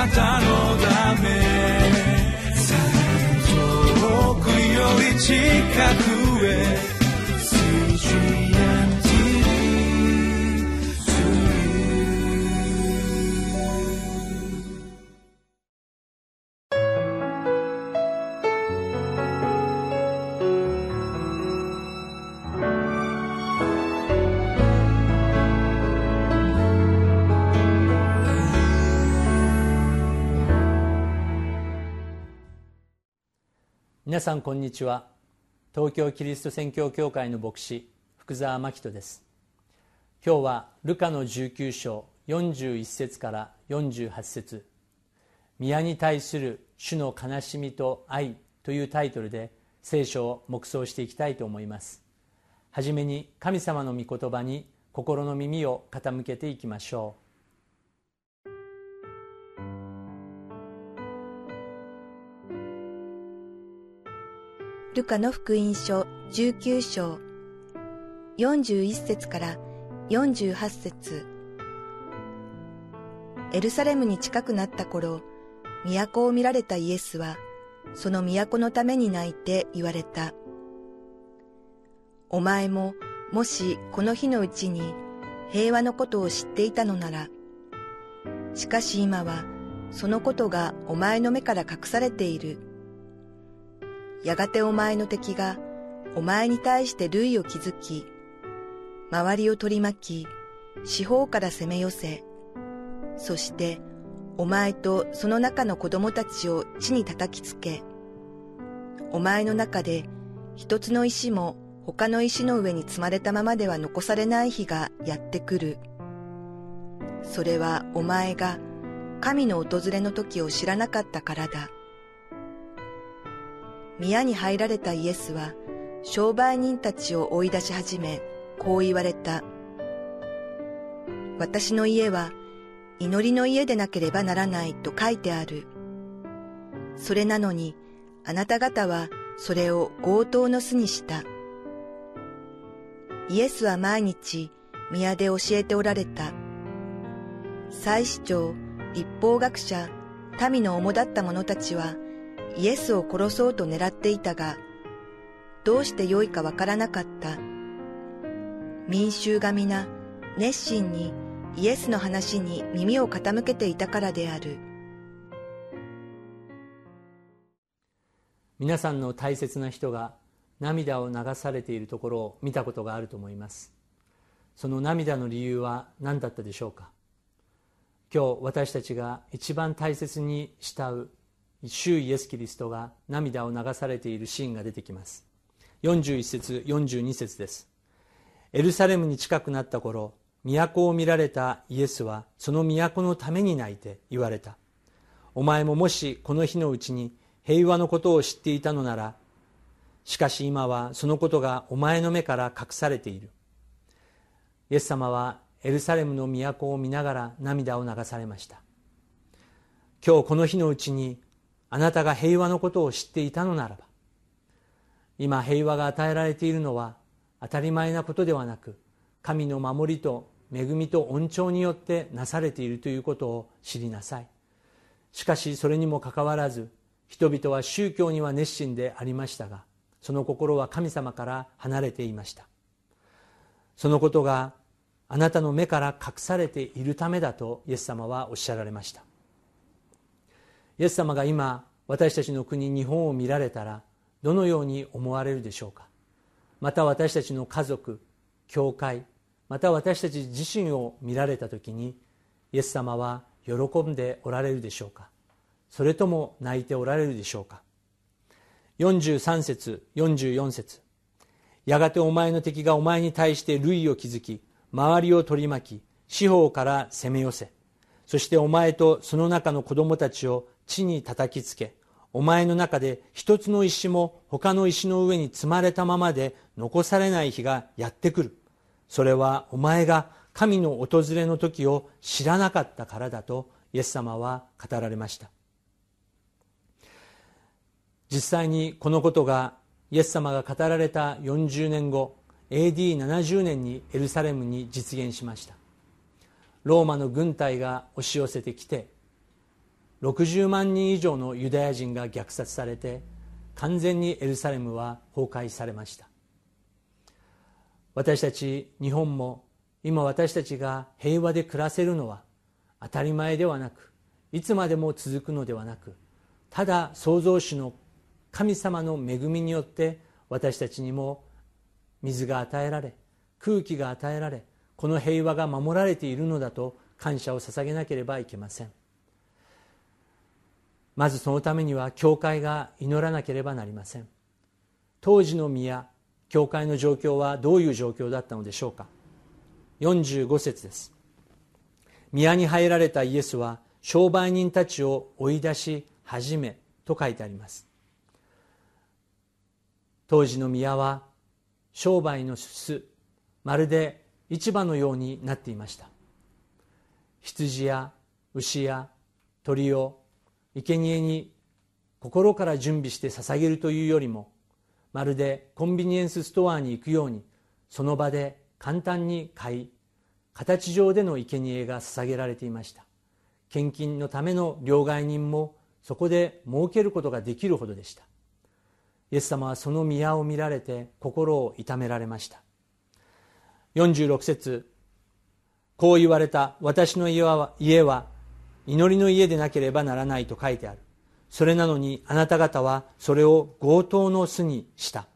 なたのため。遠くより近く。皆さんこんにちは。東京キリスト宣教協会の牧師福沢真人です。今日はルカの19章41節から48節。宮に対する主の悲しみと愛というタイトルで聖書を黙想していきたいと思います。はじめに神様の御言葉に心の耳を傾けていきましょう。ルカの福音書19章41節から48節エルサレムに近くなった頃、都を見られたイエスは、その都のために泣いて言われた。お前も、もしこの日のうちに平和のことを知っていたのなら、しかし今はそのことがお前の目から隠されている。やがてお前の敵がお前に対して類を築き、周りを取り巻き、四方から攻め寄せ、そしてお前とその中の子供たちを地に叩きつけ、お前の中で一つの石も他の石の上に積まれたままでは残されない日がやってくる。それはお前が神の訪れの時を知らなかったからだ。宮に入られたイエスは商売人たちを追い出し始め、こう言われた。私の家は祈りの家でなければならないと書いてある。それなのにあなた方はそれを強盗の巣にした。イエスは毎日宮で教えておられた。祭司長、立法学者、民の主だった者たちはイエスを殺そうと狙っていたが、どうしてよいかわからなかった。民衆が皆熱心にイエスの話に耳を傾けていたからである。皆さんの大切な人が涙を流されているところを見たことがあると思いますその涙の理由は何だったでしょうか？今日私たちが一番大切に慕う主イエス・キリストが涙を流されているシーンが出てきます。41節42節です。エルサレムに近くなった頃都を見られたイエスはその都のために泣いて言われた。お前ももしこの日のうちに平和のことを知っていたのならしかし今はそのことがお前の目から隠されている。イエス様はエルサレムの都を見ながら涙を流されました。今日この日のうちにあなたが平和のことを知っていたのならば今平和が与えられているのは当たり前なことではなく神の守りと恵みと恩寵によってなされているということを知りなさい。しかしそれにもかかわらず人々は宗教には熱心でありましたがその心は神様から離れていました。そのことがあなたの目から隠されているためだとイエス様はおっしゃられました。イエス様が今私たちの国日本を見られたらどのように思われるでしょうか？また私たちの家族教会また私たち自身を見られた時にイエス様は喜んでおられるでしょうか？それとも泣いておられるでしょうか？43節44節。やがてお前の敵がお前に対して類を築き周りを取り巻き四方から攻め寄せ。そしてお前とその中の子供たちを地に叩きつけお前の中で一つの石も他の石の上に積まれたままで残されない日がやってくる。それはお前が神の訪れの時を知らなかったからだとイエス様は語られました。実際にこのことがイエス様が語られた40年後 AD70 年にエルサレムに実現しました。ローマの軍隊が押し寄せてきて60万人以上のユダヤ人が虐殺されて完全にエルサレムは崩壊されました。私たち日本も今私たちが平和で暮らせるのは当たり前ではなくいつまでも続くのではなくただ創造主の神様の恵みによって私たちにも水が与えられ空気が与えられこの平和が守られているのだと感謝を捧げなければいけません。まずそのためには教会が祈らなければなりません。当時の宮教会の状況はどういう状況だったのでしょうか。45節です。宮に入られたイエスは商売人たちを追い出し始めと書いてあります。当時の宮は商売の巣まるで市場のようになっていました。羊や牛や鳥を生贄に心から準備して捧げるというよりもまるでコンビニエンスストアに行くようにその場で簡単に買い形上での生贄が捧げられていました。献金のための両替人もそこで儲けることができるほどでした。イエス様はその宮を見られて心を痛められました。46節こう言われた私の家は家は祈りの家でなければならないと書いてある。それなのにあなた方はそれを強盗の巣にした。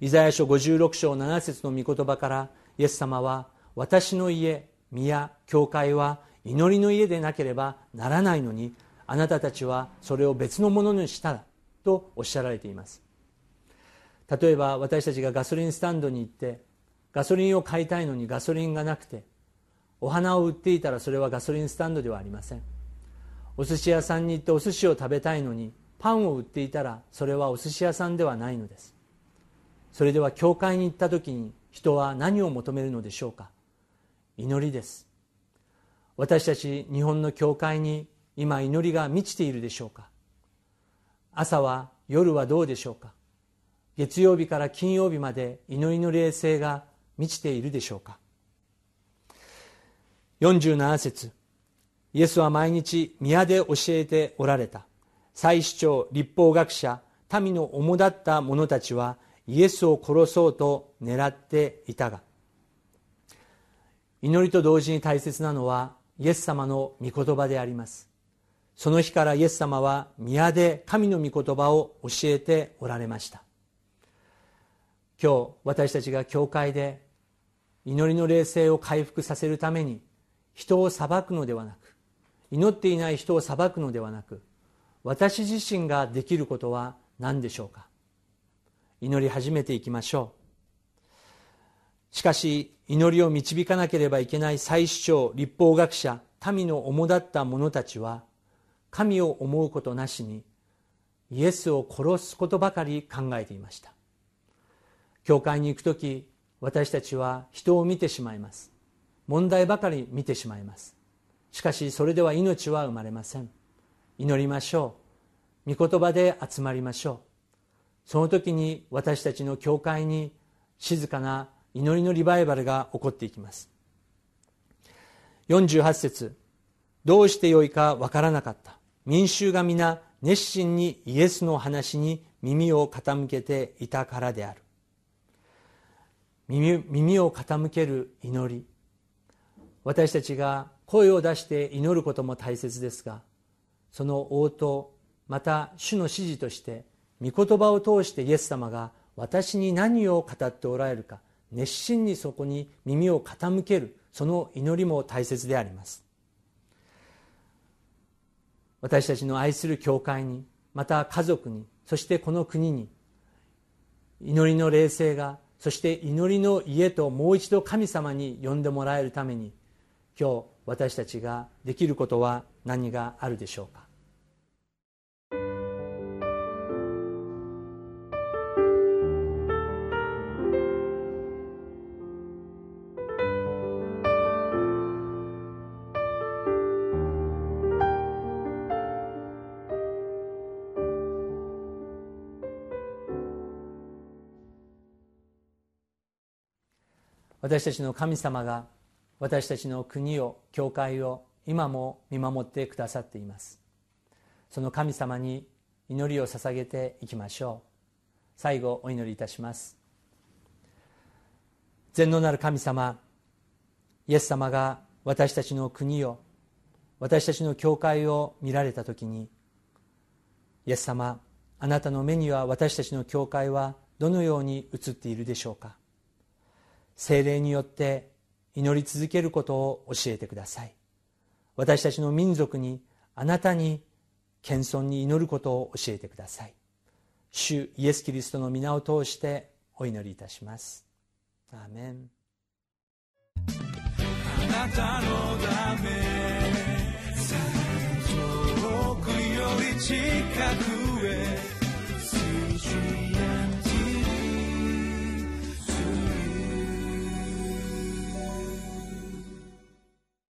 イザヤ書56章7節の御言葉からイエス様は私の家宮教会は祈りの家でなければならないのにあなたたちはそれを別のものにしたとおっしゃられています。例えば私たちがガソリンスタンドに行ってガソリンを買いたいのにガソリンがなくてお花を売っていたらそれはガソリンスタンドではありません。お寿司屋さんに行ってお寿司を食べたいのにパンを売っていたらそれはお寿司屋さんではないのです。それでは教会に行った時に人は何を求めるのでしょうか。祈りです。私たち日本の教会に今祈りが満ちているでしょうか。朝は夜はどうでしょうか。月曜日から金曜日まで祈りの霊性が満ちているでしょうか。47節。イエスは毎日宮で教えておられた。祭司長立法学者民の主だった者たちはイエスを殺そうと狙っていたが。祈りと同時に大切なのはイエス様の御言葉であります。その日からイエス様は宮で神の御言葉を教えておられました。今日私たちが教会で祈りの霊性を回復させるために人を裁くのではなく祈っていない人を裁くのではなく私自身ができることは何でしょうか？祈り始めていきましょう。しかし祈りを導かなければいけない祭司長立法学者民の主だった者たちは神を思うことなしにイエスを殺すことばかり考えていました。教会に行く時私たちは人を見てしまいます。問題ばかり見てしまいます。しかしそれでは命は生まれません。祈りましょう。御言葉で集まりましょう。その時に私たちの教会に静かな祈りのリバイバルが起こっていきます。48節。どうしてよいかわからなかった。民衆が皆熱心にイエスの話に耳を傾けていたからである。耳耳を傾ける祈り。私たちが声を出して祈ることも大切ですがその応答また主の指示として御言葉を通してイエス様が私に何を語っておられるか熱心にそこに耳を傾けるその祈りも大切であります。私たちの愛する教会にまた家族にそしてこの国に祈りの霊性がそして祈りの家ともう一度神様に呼んでもらえるために今日私たちができることは何があるでしょうか？私たちの神様が私たちの国を教会を今も見守ってくださっています。その神様に祈りを捧げていきましょう。最後お祈りいたします。全能なる神様イエス様が私たちの国を私たちの教会を見られた時にイエス様あなたの目には私たちの教会はどのように映っているでしょうか。精霊によって祈り続けることを教えてください。私たちの民族にあなたに謙遜に祈ることを教えてください。主イエス・キリストの皆を通してお祈りいたします。アーメン。あなたのため遠くより近くへ